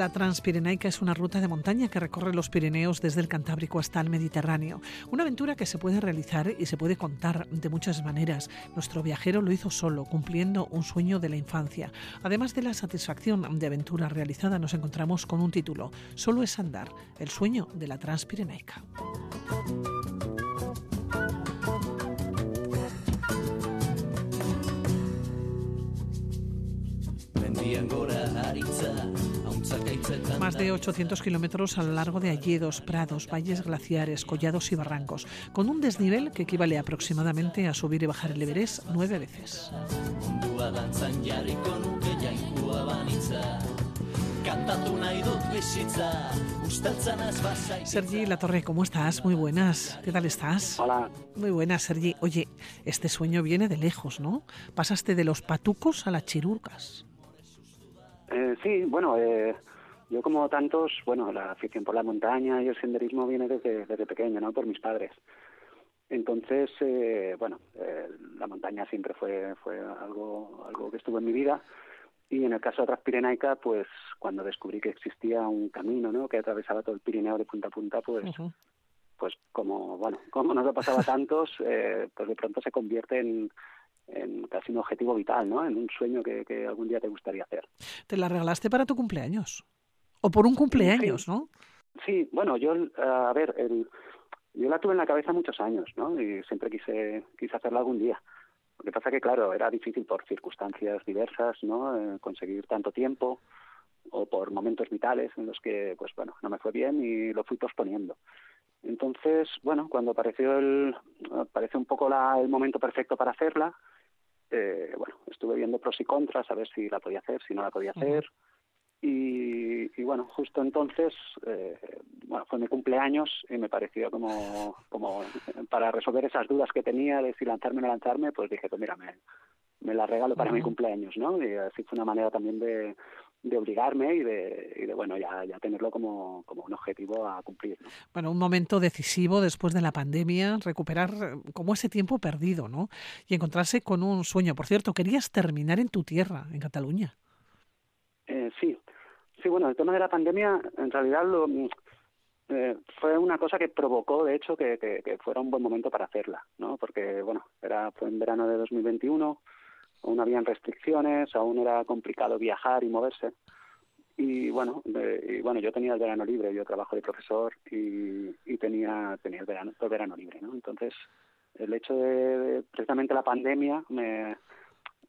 La Transpirenaica es una ruta de montaña que recorre los Pirineos desde el Cantábrico hasta el Mediterráneo. Una aventura que se puede realizar y se puede contar de muchas maneras. Nuestro viajero lo hizo solo, cumpliendo un sueño de la infancia. Además de la satisfacción de aventura realizada, nos encontramos con un título, Solo es andar, el sueño de la Transpirenaica. Más de 800 kilómetros a lo largo de alledos, prados, valles glaciares, collados y barrancos, con un desnivel que equivale aproximadamente a subir y bajar el Everest nueve veces. Sergi La Torre, ¿cómo estás? Muy buenas. ¿Qué tal estás? Hola. Muy buenas, Sergi. Oye, este sueño viene de lejos, ¿no? Pasaste de los patucos a las chirurcas. Eh, sí, bueno, eh, yo como tantos, bueno, la afición por la montaña y el senderismo viene desde, desde pequeño, ¿no? Por mis padres. Entonces, eh, bueno, la montaña siempre fue, fue algo, algo que estuvo en mi vida. Y en el caso de Transpirenaica, pues cuando descubrí que existía un camino, ¿no? Que atravesaba todo el Pirineo de punta a punta, pues, pues como, bueno, como nos lo pasaba a tantos, pues de pronto se convierte en, en casi un objetivo vital, ¿no? En un sueño que, que, algún día te gustaría hacer. ¿Te la regalaste para tu cumpleaños? O por un cumpleaños, sí. ¿no? Sí, bueno, yo, a ver, el, yo la tuve en la cabeza muchos años, ¿no? Y siempre quise, quise hacerla algún día. Lo que pasa que, claro, era difícil por circunstancias diversas, ¿no? Eh, conseguir tanto tiempo o por momentos vitales en los que, pues bueno, no me fue bien y lo fui posponiendo. Entonces, bueno, cuando apareció el, apareció un poco la, el momento perfecto para hacerla, eh, bueno, estuve viendo pros y contras, a ver si la podía hacer, si no la podía hacer. Y, y bueno, justo entonces, eh, bueno, fue mi cumpleaños y me pareció como, como para resolver esas dudas que tenía de si lanzarme o no lanzarme, pues dije, pues mira, me, me la regalo para mi cumpleaños, ¿no? Y así fue una manera también de, de obligarme y de, y de bueno, ya, ya tenerlo como, como un objetivo a cumplir. ¿no? Bueno, un momento decisivo después de la pandemia, recuperar como ese tiempo perdido, ¿no? Y encontrarse con un sueño. Por cierto, querías terminar en tu tierra, en Cataluña. Sí, bueno, el tema de la pandemia en realidad lo, eh, fue una cosa que provocó, de hecho, que, que, fuera un buen momento para hacerla, ¿no? Porque, bueno, era, fue en verano de 2021, aún habían restricciones, aún era complicado viajar y moverse. Y bueno, y bueno, yo tenía el verano libre, yo trabajo de profesor y, y tenía, tenía el verano, el verano libre, ¿no? Entonces, el hecho de, de precisamente la pandemia me,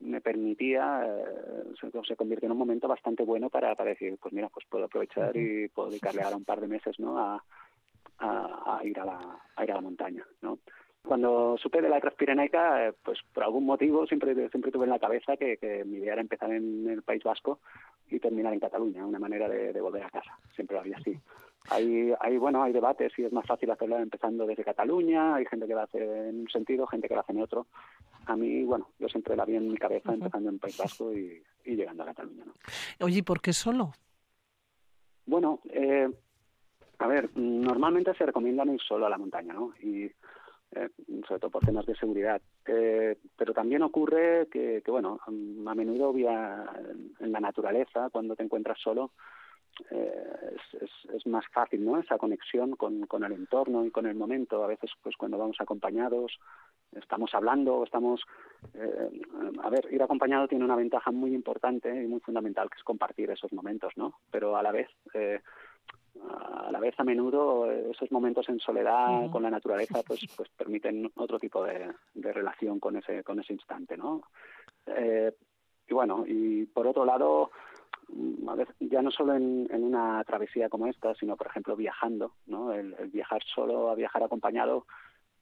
me permitía, eh, se, se, convirtió en un momento bastante bueno para, para decir, pues mira, pues puedo aprovechar y puedo dedicarle ahora un par de meses, ¿no? A, a, a ir a la, a ir a la montaña, ¿no? Cuando supe de la Transpirenaica, eh, pues por algún motivo siempre siempre tuve en la cabeza que, que, mi idea era empezar en el País Vasco y terminar en Cataluña, una manera de, de volver a casa. Siempre lo había así. Hay, hay, bueno, hay debates si es más fácil hacerlo empezando desde Cataluña, hay gente que lo hace en un sentido, gente que lo hace en otro. A mí, bueno, yo siempre la vi en mi cabeza uh -huh. empezando en País Vasco y, y, llegando a Cataluña. ¿no? Oye, ¿por qué solo? Bueno, eh, a ver, normalmente se recomienda ir solo a la montaña, ¿no? Y eh, sobre todo por temas de seguridad. Eh, pero también ocurre que, que, bueno, a menudo vía, en la naturaleza, cuando te encuentras solo, eh, es, es, es, más fácil, ¿no? Esa conexión con, con, el entorno y con el momento. A veces, pues cuando vamos acompañados, estamos hablando, estamos... Eh, a ver, ir acompañado tiene una ventaja muy importante y muy fundamental, que es compartir esos momentos, ¿no? Pero a la vez... Eh, a la vez a menudo esos momentos en soledad con la naturaleza pues pues permiten otro tipo de, de relación con ese con ese instante no eh, y bueno y por otro lado a veces, ya no solo en, en, una travesía como esta sino por ejemplo viajando no el, viajar solo a viajar acompañado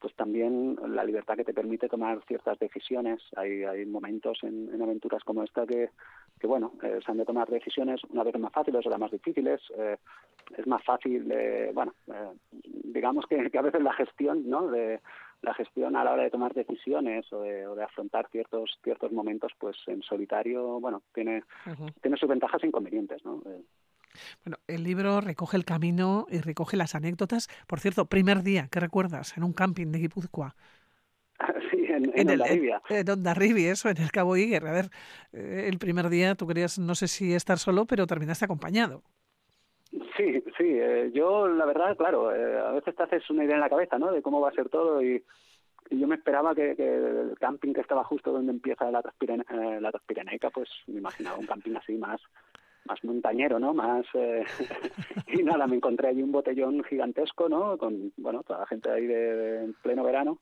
pues también la libertad que te permite tomar ciertas decisiones. Hay, hay momentos en, en aventuras como esta que, que bueno, eh, se han de tomar decisiones una vez más fáciles, otras más difíciles. Eh, es más fácil, eh, bueno, digamos que, que, a veces la gestión, ¿no? De, la gestión a la hora de tomar decisiones o de, o de afrontar ciertos ciertos momentos, pues en solitario, bueno, tiene, uh -huh. tiene sus ventajas e inconvenientes, ¿no? Bueno, el libro recoge el camino y recoge las anécdotas. Por cierto, primer día, ¿qué recuerdas? En un camping de Guipúzcoa. Sí, en, en, en el, en, en Ondarribia, eso, en el Cabo Iguer. A ver, eh, el primer día tú querías, no sé si estar solo, pero terminaste acompañado. Sí, sí. Eh, yo, la verdad, claro, eh, a veces te haces una idea en la cabeza, ¿no? De cómo va a ser todo y, yo me esperaba que, el camping que estaba justo donde empieza la, Transpirene, eh, la Transpirenaica, pues me imaginaba un camping así más más montañero, ¿no? Más y nada, me encontré allí un botellón gigantesco, ¿no? Con bueno toda la gente ahí de, en pleno verano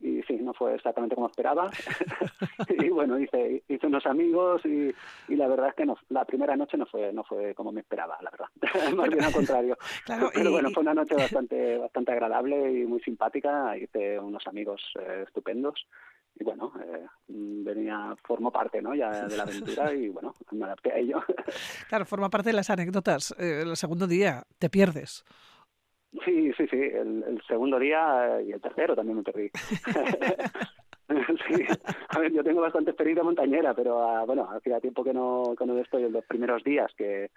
y sí, no fue exactamente como esperaba. y bueno, hice, hice unos amigos y, y, la verdad es que no, la primera noche no fue no fue como me esperaba, la verdad. Más bien al contrario. Pero bueno, fue una noche bastante bastante agradable y muy simpática. Hice unos amigos eh, estupendos y bueno, eh, venía, formó parte ¿no? ya de la aventura y bueno, me adapté a ello. claro, forma parte de las anécdotas. Eh, el segundo día te pierdes. Sí, sí, sí. El, segundo día y el tercero también me perdí. sí, a ver, yo tengo bastante experiencia montañera, pero ah, bueno, hacía tiempo que no, que no estoy en los primeros días, que,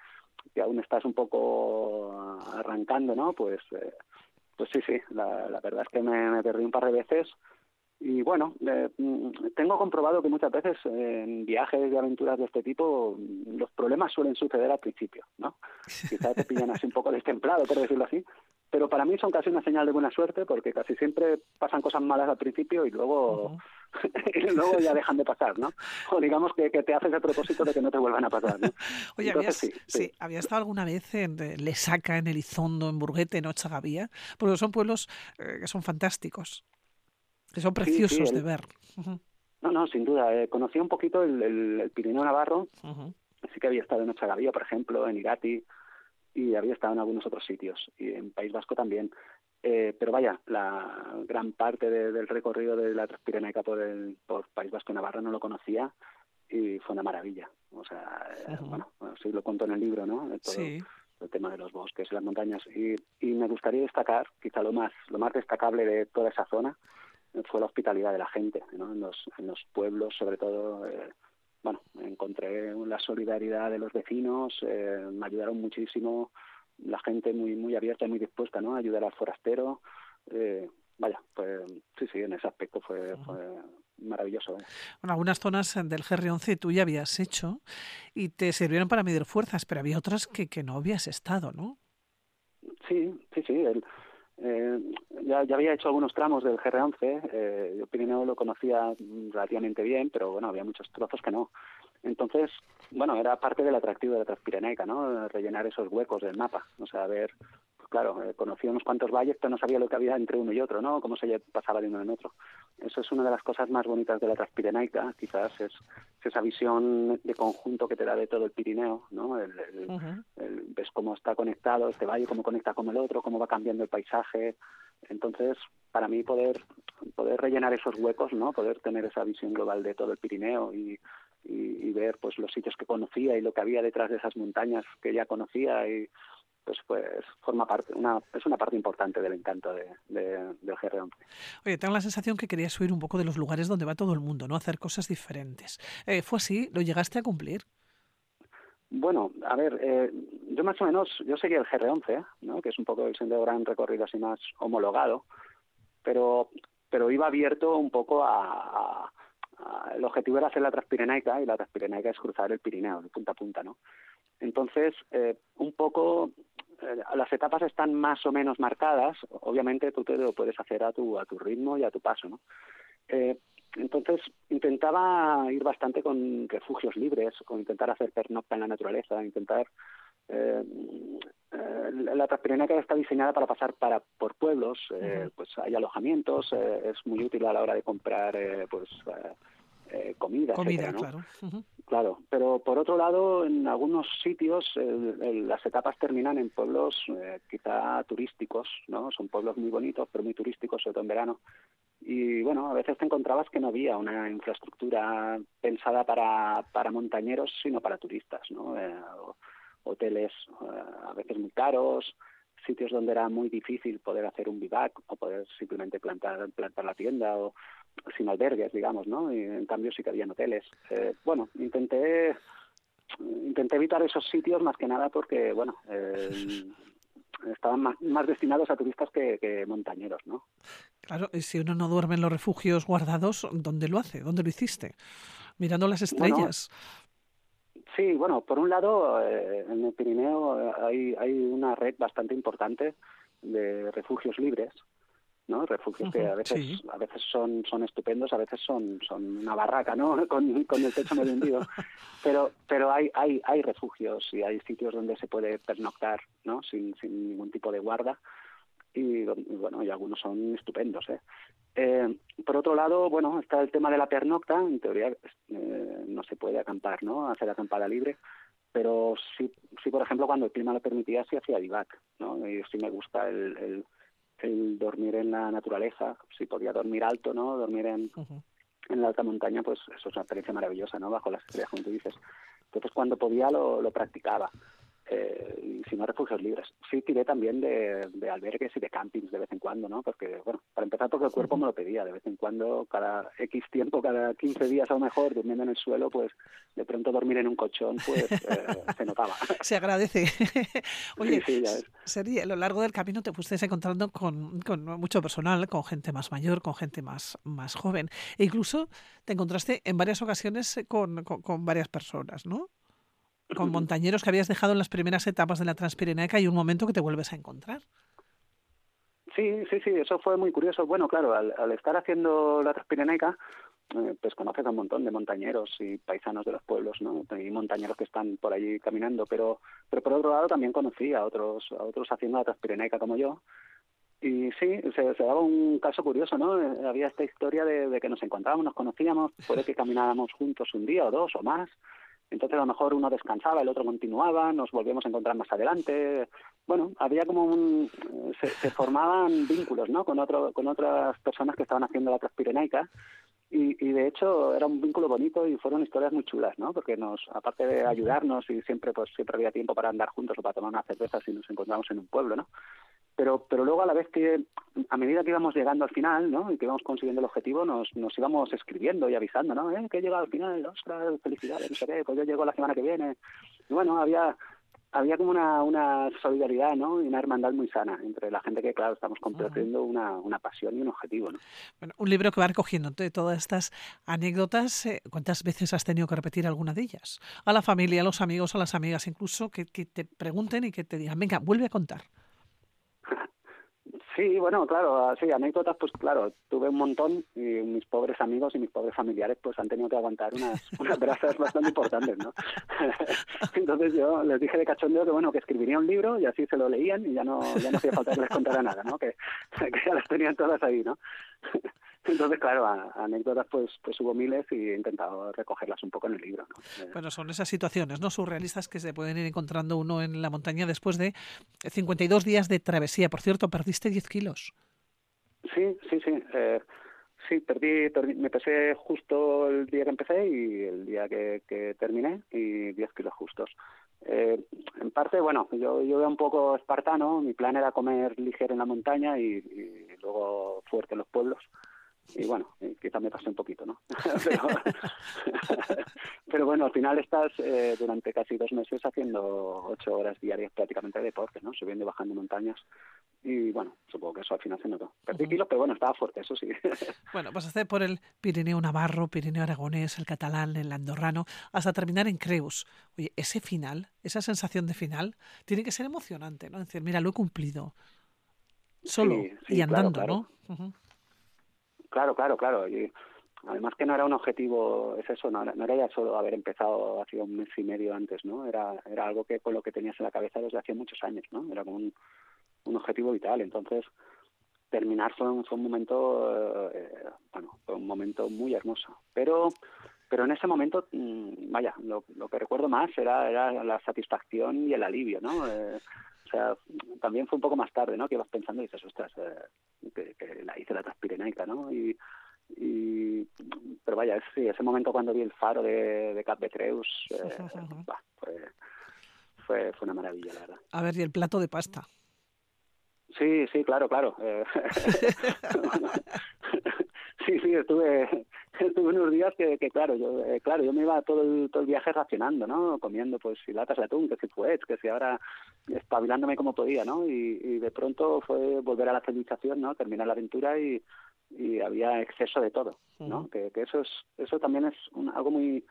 que aún estás un poco arrancando, ¿no? Pues, eh, pues sí, sí, la, la verdad es que me, me perdí un par de veces y bueno, eh, mm, tengo comprobado que muchas veces en viajes de aventuras de este tipo los problemas suelen suceder al principio, ¿no? Quizás te pillan así un poco destemplado, por decirlo así, pero para mí son casi una señal de buena suerte porque casi siempre pasan cosas malas al principio y luego, y luego ya dejan de pasar, ¿no? O digamos que, te haces el propósito de que no te vuelvan a pasar, ¿no? Oye, sí, sí. ¿había estado alguna vez en Lesaca, en Elizondo, en Burguete, en Ochagavía? Porque son pueblos eh, que son fantásticos que son preciosos de ver. No, no, sin duda. Eh, conocí un poquito el, el, Pirineo Navarro. Así que había estado en Ochagavía, por ejemplo, en Irati, y había estado en algunos otros sitios, y en País Vasco también. Eh, pero vaya, la gran parte del recorrido de la Transpirenaica por, el, por País Vasco y Navarra no lo conocía y fue una maravilla. O sea, eh, bueno, sí lo cuento en el libro, ¿no? Todo El tema de los bosques y las montañas. Y, y me gustaría destacar, quizá lo más, lo más destacable de toda esa zona, fue la hospitalidad de la gente, ¿no? en, los, en los pueblos, sobre todo, eh, bueno, encontré la solidaridad de los vecinos, eh, me ayudaron muchísimo, la gente muy muy abierta y muy dispuesta ¿no? a ayudar al forastero. Eh, vaya, pues sí, sí, en ese aspecto fue, maravilloso. Bueno, algunas zonas del GR11 tú ya habías hecho y te sirvieron para medir fuerzas, pero había otras que, que no habías estado, ¿no? Sí, sí, sí. El, eh, ya, ya, había hecho algunos tramos del GR11, eh, yo Pirineo lo conocía relativamente bien, pero bueno, había muchos trozos que no. Entonces, bueno, era parte del atractivo de la Transpirenaica, ¿no? Rellenar esos huecos del mapa, o sea, ver claro, eh, conocía unos cuantos valles, pero no sabía lo que había entre uno y otro, ¿no? Cómo se pasaba de uno en otro. Eso es una de las cosas más bonitas de la Transpirenaica, quizás es, esa visión de conjunto que te da de todo el Pirineo, ¿no? El, ves cómo está conectado este valle, cómo conecta con el otro, cómo va cambiando el paisaje. Entonces, para mí poder poder rellenar esos huecos, ¿no? Poder tener esa visión global de todo el Pirineo y, y, y ver pues los sitios que conocía y lo que había detrás de esas montañas que ya conocía y pues, pues forma parte, una, es una parte importante del encanto de, del GR11. Oye, tengo la sensación que querías subir un poco de los lugares donde va todo el mundo, ¿no? Hacer cosas diferentes. Eh, ¿Fue así? ¿Lo llegaste a cumplir? Bueno, a ver, eh, yo más o menos, yo seguía el GR11, ¿no? que es un poco el sendero gran recorrido así más homologado, pero, pero iba abierto un poco a, el objetivo era hacer la Transpirenaica y la Transpirenaica es cruzar el Pirineo de punta a punta, ¿no? Entonces, eh, un poco eh, las etapas están más o menos marcadas, obviamente tú te lo puedes hacer a tu, a tu ritmo y a tu paso, ¿no? Eh, entonces intentaba ir bastante con refugios libres, con intentar hacer pernocta en la naturaleza, intentar eh, eh, la Transpirenaica está diseñada para pasar para por pueblos, eh, pues hay alojamientos, es muy útil a la hora de comprar pues eh, comida, comida claro. Claro, pero por otro lado, en algunos sitios las etapas terminan en pueblos eh, quizá turísticos, ¿no? Son pueblos muy bonitos, pero muy turísticos, sobre todo en verano. Y bueno, a veces te encontrabas que no había una infraestructura pensada para, para montañeros, sino para turistas, ¿no? Eh, hoteles eh, a veces muy caros, sitios donde era muy difícil poder hacer un vivac o poder simplemente plantar, plantar la tienda o sin albergues, digamos, ¿no? Y en cambio sí que había hoteles. Eh, bueno, intenté intenté evitar esos sitios más que nada porque, bueno, eh, estaban más, más, destinados a turistas que, montañeros, ¿no? Claro, y si uno no duerme en los refugios guardados, ¿dónde lo hace? ¿Dónde lo hiciste? Mirando las estrellas. Sí, bueno, por un lado, eh, en el Pirineo hay, hay una red bastante importante de refugios libres, ¿no? Refugios que a veces a veces son son estupendos, a veces son son una barraca, ¿no? Con, con el techo medio hundido. Pero pero hay hay hay refugios y hay sitios donde se puede pernoctar, ¿no? Sin sin ningún tipo de guarda. Y, bueno, y algunos son estupendos, ¿eh? ¿eh? por otro lado, bueno, está el tema de la pernocta, en teoría eh, no se puede acampar, ¿no? Hacer acampada libre, pero sí, sí, por ejemplo, cuando el clima lo permitía, sí hacía vivac, ¿no? Y sí me gusta el, el el dormir en la naturaleza, si podía dormir alto, ¿no? Dormir en, en la alta montaña, pues eso es una experiencia maravillosa, ¿no? Bajo las estrellas, como tú dices. Entonces, cuando podía, lo, lo practicaba eh, y si no refugios libres. Sí tiré también de, de, albergues y de campings de vez en cuando, ¿no? Porque, bueno, para empezar porque el cuerpo me lo pedía, de vez en cuando, cada X tiempo, cada 15 días a lo mejor, durmiendo en el suelo, pues de pronto dormir en un colchón, pues eh, se notaba. Se agradece. Oye, sí, sí, a lo largo del camino te fuiste encontrando con, con mucho personal, con gente más mayor, con gente más, más joven, e incluso te encontraste en varias ocasiones con, con, con varias personas, ¿no? Con montañeros que habías dejado en las primeras etapas de la Transpirenaica y un momento que te vuelves a encontrar. Sí, sí, sí, eso fue muy curioso. Bueno, claro, al, estar haciendo la Transpirenaica, eh, pues conoces a un montón de montañeros y paisanos de los pueblos, ¿no? Y montañeros que están por allí caminando, pero, pero por otro lado también conocí a otros, a otros haciendo la Transpirenaica como yo. Y sí, se, se, daba un caso curioso, ¿no? Eh, había esta historia de, de, que nos encontrábamos, nos conocíamos, puede que caminábamos juntos un día o dos o más, entonces a lo mejor uno descansaba, el otro continuaba, nos volvíamos a encontrar más adelante. Bueno, había como un... se, se formaban vínculos, ¿no? Con, otro, con otras personas que estaban haciendo la Transpirenaica y, y de hecho era un vínculo bonito y fueron historias muy chulas, ¿no? Porque nos, aparte de ayudarnos y siempre pues siempre había tiempo para andar juntos o para tomar una cerveza si nos encontramos en un pueblo, ¿no? Pero pero luego a la vez que a medida que íbamos llegando al final no y que íbamos consiguiendo el objetivo nos nos íbamos escribiendo y avisando no eh, que he llegado al final ostras felicidades no sé qué pues yo llego la semana que viene y bueno había había como una, una solidaridad ¿no? y una hermandad muy sana entre la gente que, claro, estamos compartiendo una, una pasión y un objetivo. ¿no? Bueno, un libro que va recogiendo todas estas anécdotas. Eh, ¿Cuántas veces has tenido que repetir alguna de ellas? A la familia, a los amigos, a las amigas, incluso que, que te pregunten y que te digan, venga, vuelve a contar. Sí, bueno, claro, sí, anécdotas, pues claro, tuve un montón y mis pobres amigos y mis pobres familiares pues han tenido que aguantar unas, unas brasas bastante importantes, ¿no? Entonces yo les dije de cachondeo que bueno, que escribiría un libro y así se lo leían y ya no, ya no hacía falta que les contara nada, ¿no? Que, que ya las tenían todas ahí, ¿no? Entonces, claro, anécdotas pues, pues hubo miles y he intentado recogerlas un poco en el libro. ¿no? Eh, bueno, son esas situaciones no surrealistas que se pueden ir encontrando uno en la montaña después de 52 días de travesía. Por cierto, perdiste 10 kilos. Sí, sí, sí. Eh, sí, perdí, perdí, me pesé justo el día que empecé y el día que, que terminé y 10 kilos justos. Eh, en parte, bueno, yo, yo era un poco espartano, mi plan era comer ligero en la montaña y, y luego fuerte en los pueblos y bueno, quizá me pasé un poquito, ¿no? pero, pero, bueno, al final estás eh, durante casi dos meses haciendo ocho horas diarias prácticamente de deporte, ¿no? Subiendo y bajando montañas y bueno, supongo que eso al final se notó. Perdí kilos, pero bueno, estaba fuerte, eso sí. bueno, pasaste por el Pirineo Navarro, Pirineo Aragonés, el catalán, el andorrano, hasta terminar en Creus. Oye, ese final, esa sensación de final, tiene que ser emocionante, ¿no? decir, mira, lo he cumplido. Solo sí, sí, y andando, claro, claro. ¿no? Claro, claro, claro. Y además que no era un objetivo, es eso, no, no era ya solo haber empezado hace un mes y medio antes, ¿no? Era, era algo que con lo que tenías en la cabeza desde hace muchos años, ¿no? Era como un, un objetivo vital. Entonces, terminar fue un, momento, eh, bueno, fue un momento muy hermoso. Pero pero en ese momento, mmm, vaya, lo, lo que recuerdo más era, era la satisfacción y el alivio, ¿no? Eh, o sea, también fue un poco más tarde, ¿no? Que ibas pensando y dices, ostras, eh, que, que, la hice la Transpirenaica, ¿no? Y, y pero vaya, sí, ese momento cuando vi el faro de, de Cap Betreus, eh, bah, fue, fue, fue una maravilla, la verdad. A ver, y el plato de pasta. Sí, sí, claro, claro. Eh, sí, sí, estuve, estuve unos días que, que claro, yo, eh, claro, yo me iba todo el, todo el viaje racionando, ¿no? Comiendo, pues, si latas de atún, que si fuets, que si ahora espabilándome como podía, ¿no? Y, y de pronto fue volver a la civilización, ¿no? Terminar la aventura y, y había exceso de todo, ¿no? Que, que eso es, eso también es un, algo muy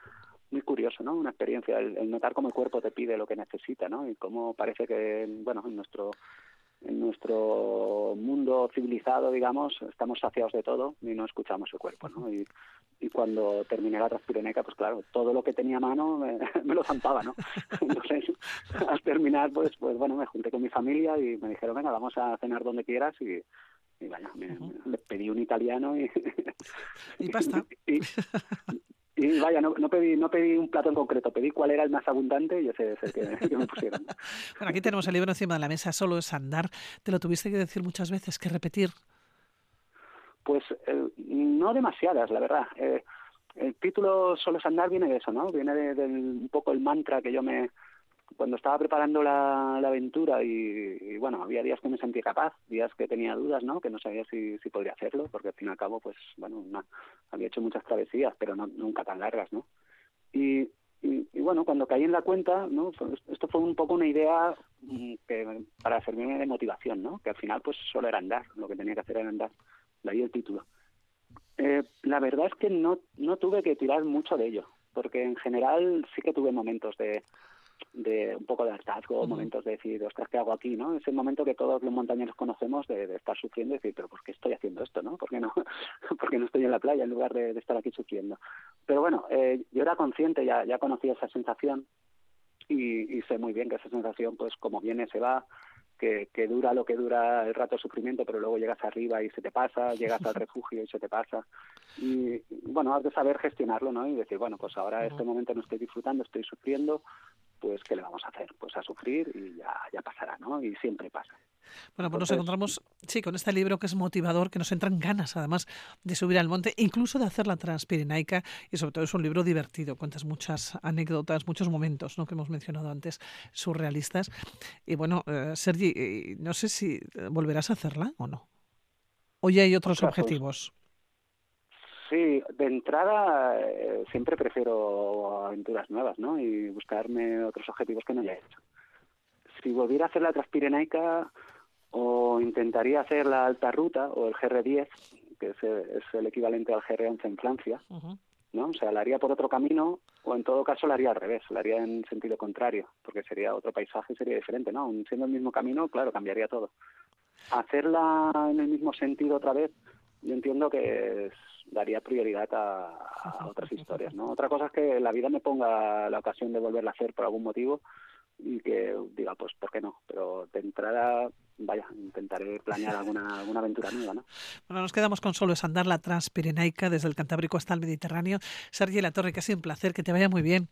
muy curioso, ¿no? Una experiencia, el, notar cómo el cuerpo te pide lo que necesita, ¿no? Y cómo parece que, bueno, en nuestro en nuestro mundo civilizado, digamos, estamos saciados de todo y no escuchamos el cuerpo, ¿no? Y, y cuando terminé la transpireneca, pues claro, todo lo que tenía a mano me, lo zampaba, ¿no? Entonces, al terminar, pues, pues bueno, me junté con mi familia y me dijeron, venga, vamos a cenar donde quieras y, y vaya, me, pedí un italiano y... y pasta. Y, vaya, no, no, pedí, no pedí un plato en concreto, pedí cuál era el más abundante y ese es el que, me pusieron. Bueno, aquí tenemos el libro encima de la mesa, solo es andar. ¿Te lo tuviste que decir muchas veces, que repetir? Pues eh, no demasiadas, la verdad. Eh, el título Solo es andar viene de eso, ¿no? Viene de, un poco el mantra que yo me, cuando estaba preparando la, aventura y, bueno, había días que me sentía capaz, días que tenía dudas, ¿no? Que no sabía si, si podría hacerlo, porque al fin y al cabo, pues, bueno, había hecho muchas travesías, pero no, nunca tan largas, ¿no? Y, y, bueno, cuando caí en la cuenta, ¿no? Esto fue un poco una idea mm, que, para servirme de motivación, ¿no? Que al final, pues, solo era andar, lo que tenía que hacer era andar. De ahí el título. Eh, la verdad es que no, no tuve que tirar mucho de ello, porque en general sí que tuve momentos de de un poco de hartazgo, momentos de decir, ostras, ¿qué hago aquí? ¿no? Es el momento que todos los montañeros conocemos de, estar sufriendo y decir, pero ¿por qué estoy haciendo esto? ¿no? ¿Por qué no, no estoy en la playa en lugar de, estar aquí sufriendo? Pero bueno, eh, yo era consciente, ya, ya conocía esa sensación y, y sé muy bien que esa sensación, pues como viene, se va, que, que, dura lo que dura el rato de sufrimiento, pero luego llegas arriba y se te pasa, llegas al refugio y se te pasa. Y bueno, has de saber gestionarlo, ¿no? Y decir, bueno, pues ahora en este momento no estoy disfrutando, estoy sufriendo, pues ¿qué le vamos a hacer? Pues a sufrir y ya, ya pasará, ¿no? Y siempre pasa. Bueno, pues nos encontramos, sí, con este libro que es motivador, que nos entran ganas, además, de subir al monte, incluso de hacer la Transpirenaica, y sobre todo es un libro divertido, cuentas muchas anécdotas, muchos momentos, ¿no?, que hemos mencionado antes, surrealistas. Y bueno, eh, Sergi, eh, no sé si volverás a hacerla o no. ¿O ya hay otros pues objetivos? Sí, de entrada eh, siempre prefiero aventuras nuevas, ¿no? Y buscarme otros objetivos que no haya hecho. Si volviera a hacer la Transpirenaica o intentaría hacer la alta ruta o el GR10, que es el, equivalente al GR11 en Francia, ¿no? O sea, la haría por otro camino o en todo caso la haría al revés, la haría en sentido contrario, porque sería otro paisaje, sería diferente, ¿no? Siendo el mismo camino, claro, cambiaría todo. Hacerla en el mismo sentido otra vez, yo entiendo que es daría prioridad a, otras historias, ¿no? Otra cosa es que la vida me ponga la ocasión de volverla a hacer por algún motivo y que diga, pues, ¿por qué no? Pero de entrada, vaya, intentaré planear alguna, alguna aventura nueva, ¿no? Bueno, nos quedamos con solo es andar la Transpirenaica desde el Cantábrico hasta el Mediterráneo. Sergio La Torre, que ha sido un placer, que te vaya muy bien.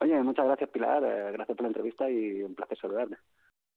Oye, muchas gracias Pilar, eh, gracias por la entrevista y un placer saludarte.